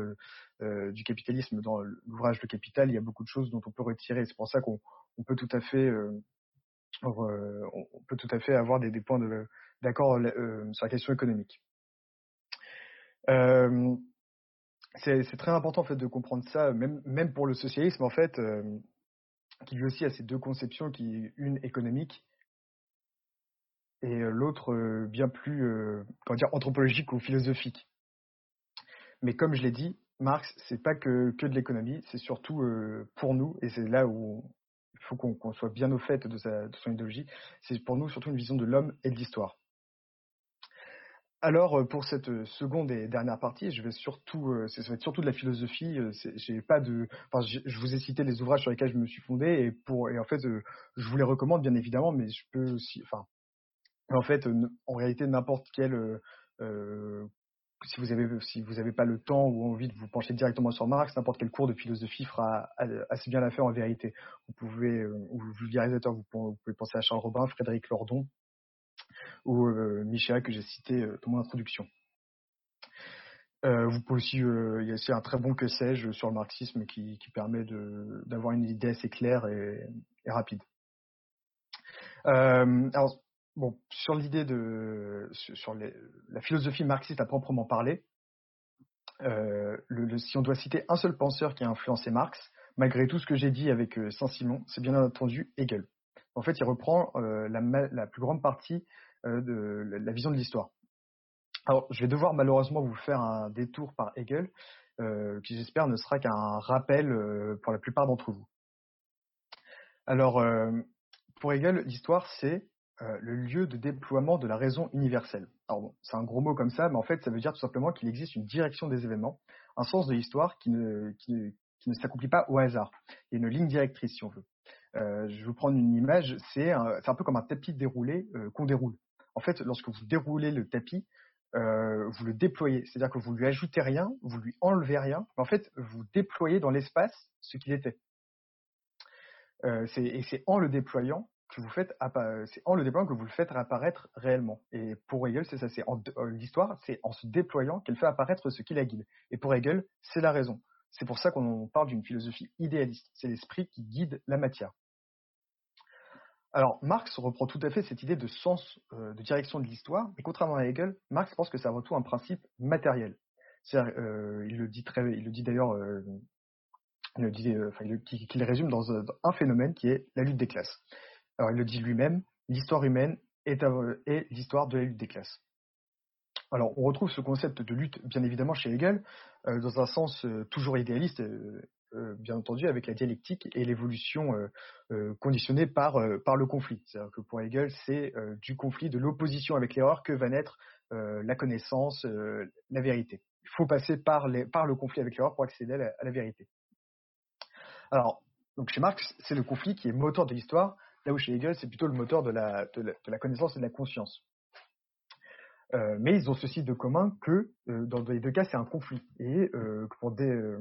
du capitalisme dans l'ouvrage Le Capital, il y a beaucoup de choses dont on peut retirer. C'est pour ça qu'on on peut tout à fait on peut tout à fait avoir des points de d'accord euh, sur la question économique. Euh, c'est très important en fait de comprendre ça, même même pour le socialisme en fait. Euh, qui lui aussi a ces deux conceptions, qui une économique et l'autre bien plus comment dire anthropologique ou philosophique. Mais comme je l'ai dit, Marx, c'est pas que, que de l'économie, c'est surtout pour nous, et c'est là où il faut qu'on soit bien au fait de, sa, de son idéologie, c'est pour nous surtout une vision de l'homme et de l'histoire. Alors pour cette seconde et dernière partie, je vais surtout, ça va être surtout de la philosophie. J'ai pas de, enfin, je vous ai cité les ouvrages sur lesquels je me suis fondé et pour, et en fait, je vous les recommande bien évidemment, mais je peux aussi, enfin, en fait, en réalité, n'importe quel si vous avez si vous n'avez pas le temps ou envie de vous pencher directement sur Marx, n'importe quel cours de philosophie fera assez bien l'affaire en vérité. Vous pouvez, ou vulgarisateur, vous pouvez penser à Charles Robin, Frédéric Lordon ou euh, Michel que j'ai cité dans mon introduction. Euh, vous pouvez aussi, il y a aussi un très bon que sais-je sur le marxisme qui, permet d'avoir une idée assez claire et, rapide. Euh, alors, bon, sur l'idée de, sur la philosophie marxiste à proprement parler, euh, le, si on doit citer un seul penseur qui a influencé Marx, malgré tout ce que j'ai dit avec euh, Saint-Simon, c'est bien entendu Hegel. En fait, il reprend euh, la, la, plus grande partie euh, de la, vision de l'histoire. Alors, je vais devoir malheureusement vous faire un détour par Hegel, euh, qui j'espère ne sera qu'un rappel pour la plupart d'entre vous. Alors, pour Hegel, l'histoire, c'est euh, le lieu de déploiement de la raison universelle. Alors bon, c'est un gros mot comme ça, mais en fait, ça veut dire tout simplement qu'il existe une direction des événements, un sens de l'histoire qui ne, s'accomplit pas au hasard. Il y a une ligne directrice, si on veut. Euh, je vais vous prendre une image, c'est un, un, peu comme un tapis déroulé euh, qu'on déroule. En fait, lorsque vous déroulez le tapis, euh, vous le déployez, c'est-à-dire que vous lui ajoutez rien, vous lui enlevez rien, en fait, vous déployez dans l'espace ce qu'il était. Euh, et c'est en le déployant que vous faites en le faites apparaître réellement. Et pour Hegel, c'est ça, c'est euh, l'histoire, c'est en se déployant qu'elle fait apparaître ce qui la guide. Et pour Hegel, c'est la raison. C'est pour ça qu'on parle d'une philosophie idéaliste. C'est l'esprit qui guide la matière. Alors, Marx reprend tout à fait cette idée de sens, euh, de direction de l'histoire, et contrairement à Hegel, Marx pense que ça retourne un principe matériel. Euh, il le dit très, il le dit d'ailleurs, euh, il le dit, enfin, qu'il résume dans, un phénomène qui est la lutte des classes. Alors il le dit lui-même, l'histoire humaine est, l'histoire de la lutte des classes. Alors on retrouve ce concept de lutte bien évidemment chez Hegel dans un sens toujours idéaliste, euh, euh, bien entendu avec la dialectique et l'évolution euh, conditionnée par, par le conflit. C'est-à-dire que pour Hegel c'est du conflit, de l'opposition avec l'erreur que va naître la connaissance, la vérité. Il faut passer par, le conflit avec l'erreur pour accéder à la, vérité. Alors donc chez Marx c'est le conflit qui est moteur de l'histoire là où chez Hegel, c'est plutôt le moteur de la, de la, connaissance et de la conscience. Euh, mais ils ont ceci de commun que euh, dans les deux cas, c'est un conflit. Et euh, pour, euh,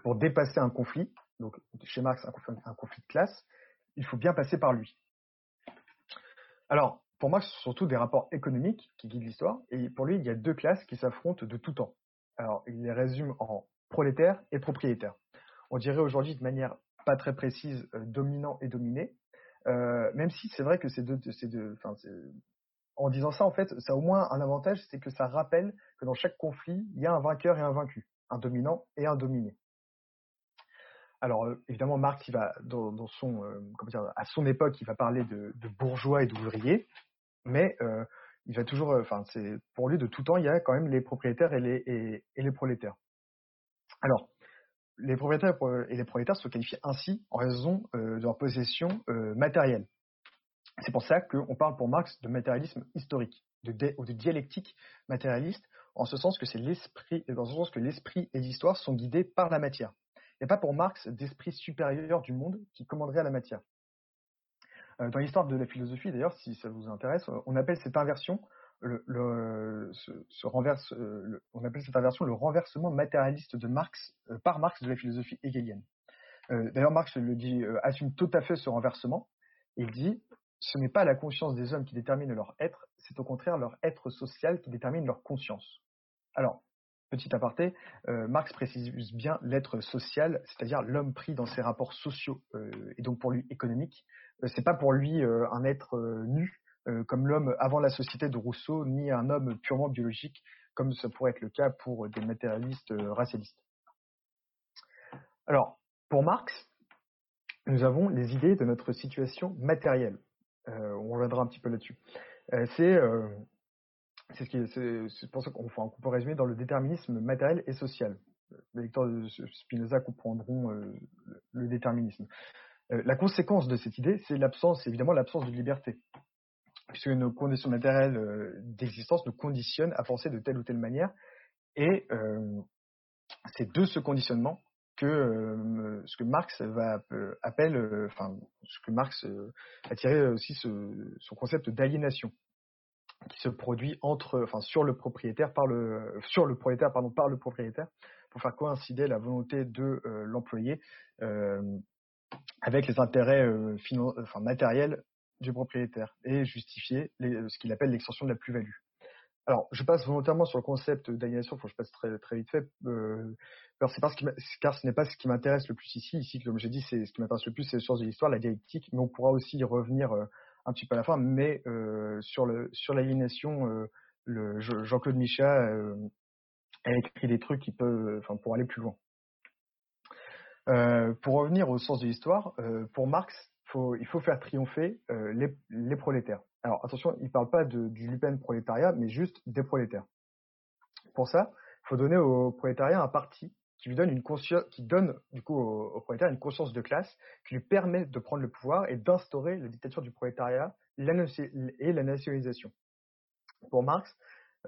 pour dépasser un conflit, donc chez Marx, un conflit, de classe, il faut bien passer par lui. Alors, pour Marx, surtout des rapports économiques qui guident l'histoire, et pour lui, il y a deux classes qui s'affrontent de tout temps. Alors, il les résume en prolétaires et propriétaires. On dirait aujourd'hui de manière pas très précise dominant et dominé, euh, même si c'est vrai que c'est deux, en disant ça, en fait, ça a au moins un avantage, c'est que ça rappelle que dans chaque conflit, il y a un vainqueur et un vaincu, un dominant et un dominé. Alors euh, évidemment, Marx, euh, à son époque, il va parler de, bourgeois et d'ouvriers, mais euh, il va toujours, enfin, pour lui de tout temps, il y a quand même les propriétaires et les prolétaires. Alors, les propriétaires et les prolétaires se qualifient ainsi en raison de leur possession matérielle. C'est pour ça qu'on parle pour Marx de matérialisme historique, de ou de dialectique matérialiste, en ce sens que c'est l'esprit, dans ce sens que l'esprit et l'histoire sont guidés par la matière. N'y pas pour Marx d'esprit supérieur du monde qui commanderait à la matière. Euh, dans l'histoire de la philosophie, d'ailleurs, si ça vous intéresse, on appelle cette inversion euh, le, on appelle cette inversion le renversement matérialiste de Marx euh, par Marx de la philosophie hegelienne. Euh, D'ailleurs, Marx le dit, euh, assume tout à fait ce renversement. Il dit ce n'est pas la conscience des hommes qui détermine leur être, c'est au contraire leur être social qui détermine leur conscience. Alors, petit aparté, euh, Marx précise bien l'être social, c'est-à-dire l'homme pris dans ses rapports sociaux et donc pour lui économiques. c'est pas pour lui un être nu, euh, comme l'homme avant la société de Rousseau, ni un homme purement biologique, comme ça pourrait être le cas pour des matérialistes euh, racialistes. Alors, pour Marx, nous avons les idées de notre situation matérielle. Euh, on reviendra un petit peu là-dessus. Euh, c'est c'est ce pour ça qu'on enfin, peut résumer dans le déterminisme matériel et social. Les lecteurs de Spinoza comprendront euh, le déterminisme. Euh, la conséquence de cette idée, c'est l'absence, évidemment, l'absence de liberté, puisque nos conditions matérielles euh, d'existence nous conditionnent à penser de telle ou telle manière, et c'est de ce conditionnement que ce que Marx va appelle, enfin, ce que Marx a tiré aussi son concept d'aliénation qui se produit entre, enfin, sur le propriétaire par le, sur le propriétaire, pardon, par le propriétaire, pour faire coïncider la volonté de euh, l'employé euh, avec les intérêts euh, enfin, matériels du propriétaire et justifier ce qu'il appelle l'extension de la plus-value. Alors, je passe volontairement sur le concept d'aliénation, faut que je passe très, très vite fait, euh, parce que car ce n'est pas ce qui m'intéresse le plus ici. Ici, comme j'ai dit, c'est ce qui m'intéresse le plus, c'est les sources de l'histoire, la dialectique, mais on pourra aussi y revenir un petit peu à la fin, mais euh, sur le sur l'aliénation, euh, le Jean-Claude Michat euh, a écrit des trucs qui peuvent, enfin pour aller plus loin. pour revenir au sens de l'histoire, pour Marx, il faut faire triompher les, prolétaires. Alors attention, il ne parle pas du lupen prolétariat, mais juste des prolétaires. Pour ça, il faut donner au prolétariat un parti qui lui donne une conscience, qui donne du coup au, prolétaire une conscience de classe, qui lui permet de prendre le pouvoir et d'instaurer la dictature du prolétariat et la nationalisation. Pour Marx,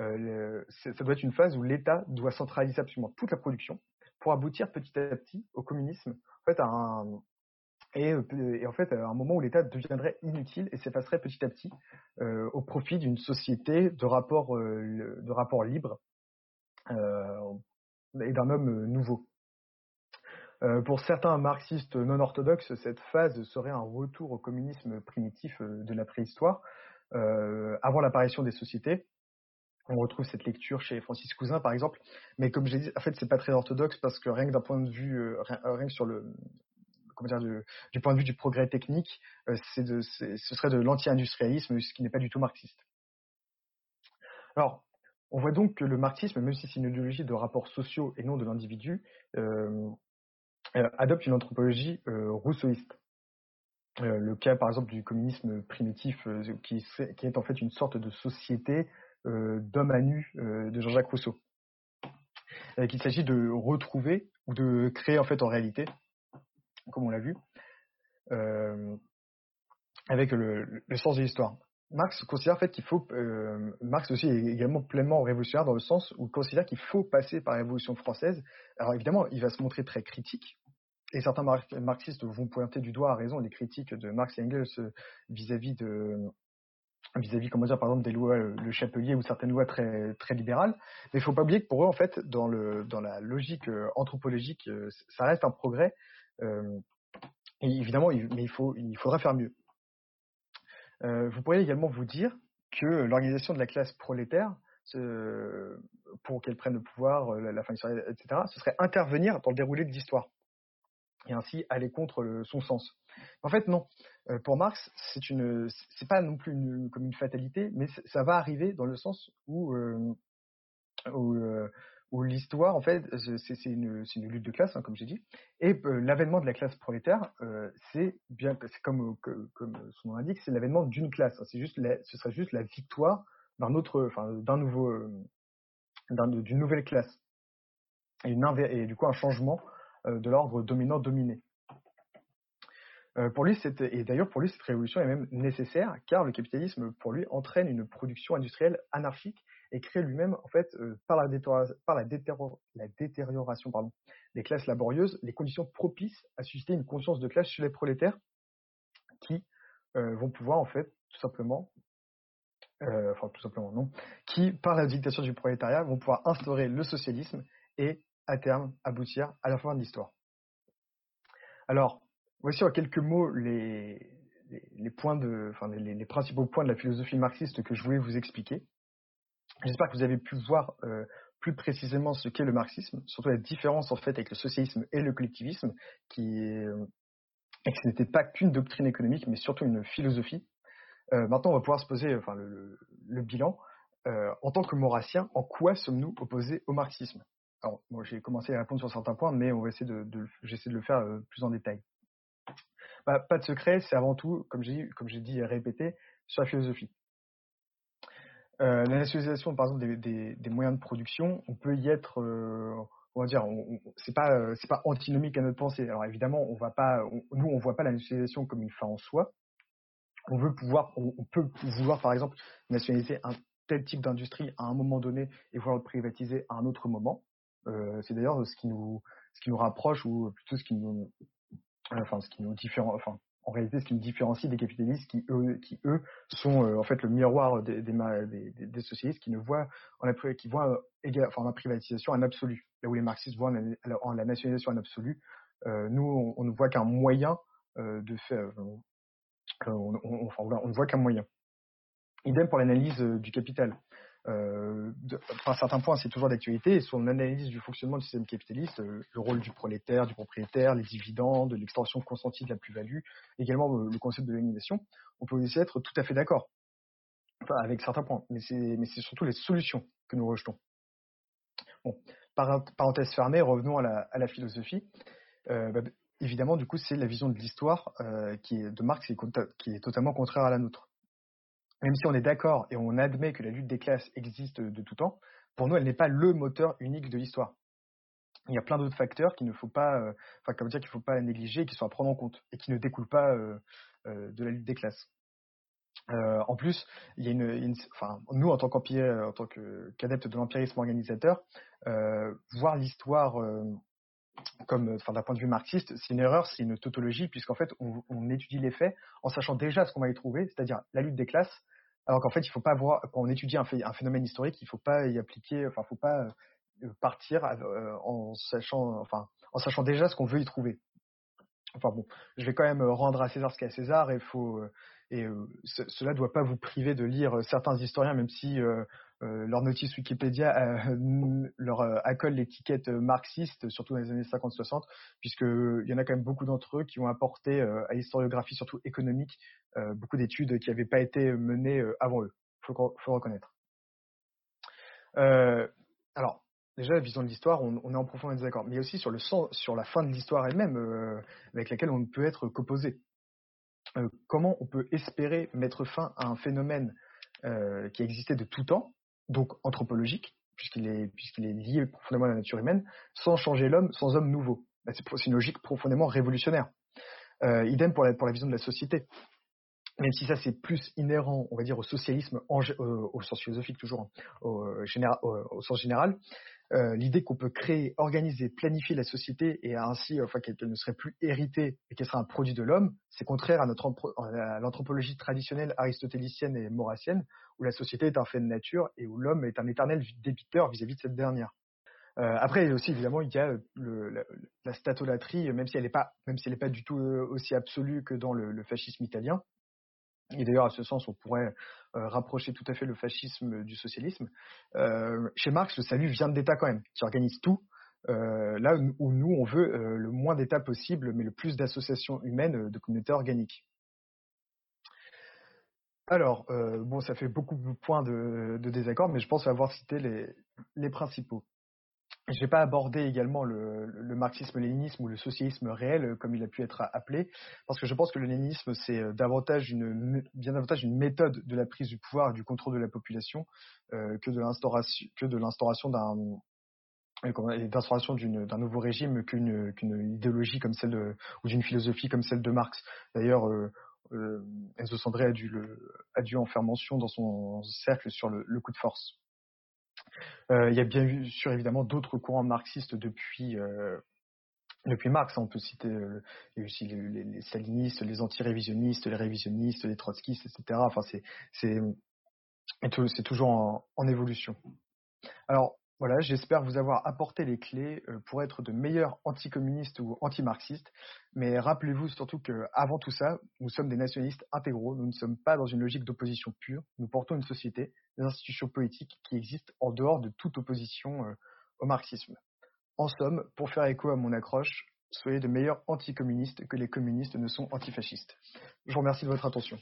euh, ça doit être une phase où l'État doit centraliser absolument toute la production pour aboutir petit à petit au communisme, en fait, à un, et, et, en fait à un moment où l'État deviendrait inutile et s'effacerait petit à petit euh, au profit d'une société de rapports euh, de rapports libres euh, et d'un homme euh, nouveau. Euh, pour certains marxistes non orthodoxes, cette phase serait un retour au communisme primitif euh, de la préhistoire, avant l'apparition des sociétés. On retrouve cette lecture chez Francis Cousin, par exemple. Mais comme j'ai dit, en fait, c'est pas très orthodoxe parce que rien que d'un point de vue, rien, que sur le, comment dire, du, point de vue du progrès technique, ce serait de l'anti-industrialisme, ce qui n'est pas du tout marxiste. Alors, on voit donc que le marxisme, même si c'est une idéologie de rapports sociaux et non de l'individu, euh, euh, adopte une anthropologie euh, rousseauiste. le cas, par exemple, du communisme primitif, qui, est en fait une sorte de société d'homme à nu de Jean-Jacques Rousseau. qu'il s'agit de retrouver ou de créer en fait en réalité, comme on l'a vu, avec le, sens de l'histoire. Marx considère en fait qu'il faut, euh, Marx aussi est également pleinement révolutionnaire dans le sens où il considère qu'il faut passer par la révolution française. Alors évidemment, il va se montrer très critique, et certains marxistes vont pointer du doigt à raison les critiques de Marx et Engels euh, vis-à-vis de vis-à-vis par exemple des lois le chapelier ou certaines lois très très libérales mais il faut pas oublier que pour eux en fait dans le dans la logique euh, anthropologique ça reste un progrès évidemment mais il faut il faudra faire mieux euh, vous pourriez également vous dire que l'organisation de la classe prolétaire, pour qu'elle prenne le pouvoir, euh, la, fin de etc., ce serait intervenir dans le déroulé de l'histoire et ainsi aller contre son sens. En fait, non. Euh, pour Marx, c'est une, pas non plus comme une fatalité, mais ça va arriver dans le sens où, où l'histoire, en fait, c'est une, lutte de classe, hein, comme j'ai dit, et euh, l'avènement de la classe prolétaire, euh, c'est bien, comme, comme son nom l'indique, c'est l'avènement d'une classe. Hein. juste, ce serait juste la victoire d'un autre, enfin, d'un nouveau, euh, d'une nouvelle classe, et, du coup un changement de l'ordre dominant-dominé. pour lui, et d'ailleurs pour lui, cette révolution est même nécessaire, car le capitalisme, pour lui, entraîne une production industrielle anarchique et crée lui-même, en fait, euh, par, la, par la, la, détérioration pardon, des classes laborieuses, les conditions propices à susciter une conscience de classe chez les prolétaires qui euh, vont pouvoir, en fait, tout simplement, euh, enfin, tout simplement non, qui, par la dictature du prolétariat, vont pouvoir instaurer le socialisme et, à terme, aboutir à la fin de l'histoire. Alors, voici en quelques mots les, les, points de, enfin, les, les, principaux points de la philosophie marxiste que je voulais vous expliquer. J'espère que vous avez pu voir euh, plus précisément ce qu'est le marxisme, surtout la différence en fait avec le socialisme et le collectivisme, qui euh, et que ce n'était pas qu'une doctrine économique, mais surtout une philosophie. Euh, maintenant, on va pouvoir se poser enfin, le, bilan. En tant que maurassien, en quoi sommes-nous opposés au marxisme? Alors, moi, j'ai commencé à répondre sur certains points, mais on va essayer de, j'essaie de le faire plus en détail. bah, Pas de secret, c'est avant tout, comme j'ai dit et répété, sur la philosophie. Euh, la nationalisation, par exemple, des, moyens de production, on peut y être, euh, on va dire, c'est pas euh, c'est pas antinomique à notre pensée. Alors évidemment, on va pas, nous, on voit pas la nationalisation comme une fin en soi. On veut pouvoir, on, on peut vouloir, par exemple, nationaliser un tel type d'industrie à un moment donné et vouloir le privatiser à un autre moment. Euh, c'est d'ailleurs ce qui nous ce qui nous rapproche ou plutôt ce qui nous enfin ce qui nous en réalité ce qui nous différencie des capitalistes qui eux qui eux sont euh, en fait le miroir des socialistes qui ne voient en enfin la privatisation en absolu là où les marxistes voient en la, nationalisation en absolu euh, nous on, ne voit qu'un moyen euh, de faire on, voit qu'un moyen Idem pour l'analyse euh, du capital. Euh, de, enfin, certains points, c'est toujours d'actualité. Sur l'analyse du fonctionnement du système capitaliste, euh, le rôle du prolétaire, du propriétaire, les dividendes, l'extension consentie de la plus-value, également euh, le concept de l'animation, on peut aussi être tout à fait d'accord enfin, avec certains points. Mais c'est surtout les solutions que nous rejetons. Bon, parenthèse fermée, revenons à la, philosophie. Euh, bah, évidemment, du coup, c'est la vision de l'histoire qui est de Marx qui est totalement contraire à la nôtre même si on est d'accord et on admet que la lutte des classes existe de tout temps, pour nous, elle n'est pas le moteur unique de l'histoire. Il y a plein d'autres facteurs qu'il ne faut pas, euh, dire qu'il faut pas négliger, qui sont à prendre en compte et qui ne découlent pas euh, euh, de la lutte des classes. en plus, il y a une, enfin, nous en tant qu'empire, en tant qu'adepte de l'empirisme organisateur, voir l'histoire comme, enfin, d'un point de vue marxiste, c'est une erreur, c'est une tautologie, puisqu'en fait, on, étudie les faits en sachant déjà ce qu'on va y trouver, c'est-à-dire la lutte des classes, alors qu'en fait, il faut pas voir, quand on étudie un, phénomène historique, il faut pas y appliquer, enfin, faut pas euh, partir euh, en sachant, enfin, en sachant déjà ce qu'on veut y trouver. Enfin bon, je vais quand même rendre à César ce qu'est à César et faut euh, et cela ne doit pas vous priver de lire certains historiens, même si euh, leur notice Wikipédia euh, (laughs) leur euh, accole l'étiquette marxiste, surtout dans les années 50-60, puisqu'il y en a quand même beaucoup d'entre eux qui ont apporté à l'historiographie, surtout économique, beaucoup d'études qui n'avaient pas été menées avant eux. Il faut, reconnaître. alors, déjà, la vision de l'histoire, on, est en profond désaccord, mais aussi sur, le sens, sur la fin de l'histoire elle-même, avec laquelle on ne peut être qu'opposé. comment on peut espérer mettre fin à un phénomène qui existait de tout temps, donc anthropologique, puisqu'il est, est lié profondément à la nature humaine, sans changer l'homme, sans homme nouveau. Bah, c'est une logique profondément révolutionnaire. Euh, idem pour la, pour la vision de la société. Même si ça c'est plus inhérent, on va dire, au socialisme euh, au sens philosophique toujours, hein, euh, au, au sens général, euh, l'idée qu'on peut créer, organiser, planifier la société et ainsi, enfin, qu'elle ne serait plus héritée et qu'elle serait un produit de l'homme, c'est contraire à, notre, l'anthropologie traditionnelle aristotélicienne et maurassienne, où la société est un fait de nature et où l'homme est un éternel débiteur vis-à-vis de cette dernière. Euh, après aussi évidemment il y a le, la, la, statolatrie, même si elle n'est pas, si pas du tout euh, aussi absolue que dans le fascisme italien, et d'ailleurs, à ce sens, on pourrait euh, rapprocher tout à fait le fascisme du socialisme. Euh, chez Marx, le salut vient de d'État quand même, qui organise tout. Euh, là où nous, on veut le moins d'États possible, mais le plus d'associations humaines, de communautés organiques. Alors, bon, ça fait beaucoup de points de, désaccord, mais je pense avoir cité les principaux. Je vais pas aborder également le, le marxisme-léninisme ou le socialisme réel, euh, comme il a pu être appelé, parce que je pense que le léninisme, c'est euh, davantage une, bien davantage une méthode de la prise du pouvoir et du contrôle de la population euh, que de l'instauration, d'un d'instauration d'un nouveau régime qu'une qu'une idéologie comme celle de, ou d'une philosophie comme celle de Marx. D'ailleurs, euh, euh, Enzo Sandré a dû, le, a dû en faire mention dans son cercle sur le, le coup de force. Euh, il y a bien sûr évidemment d'autres courants marxistes depuis euh, Marx. On peut citer euh, aussi les, les, les stalinistes, les anti-révisionnistes, les révisionnistes, les trotskistes, etc. Enfin c'est toujours en, en évolution. Alors voilà, j'espère vous avoir apporté les clés pour être de meilleurs anticommunistes ou anti-marxistes. Mais rappelez-vous surtout que, avant tout ça, nous sommes des nationalistes intégraux. Nous ne sommes pas dans une logique d'opposition pure. Nous portons une société, des institutions politiques qui existent en dehors de toute opposition au marxisme. En somme, pour faire écho à mon accroche, soyez de meilleurs anticommunistes que les communistes ne sont antifascistes. Je vous remercie de votre attention.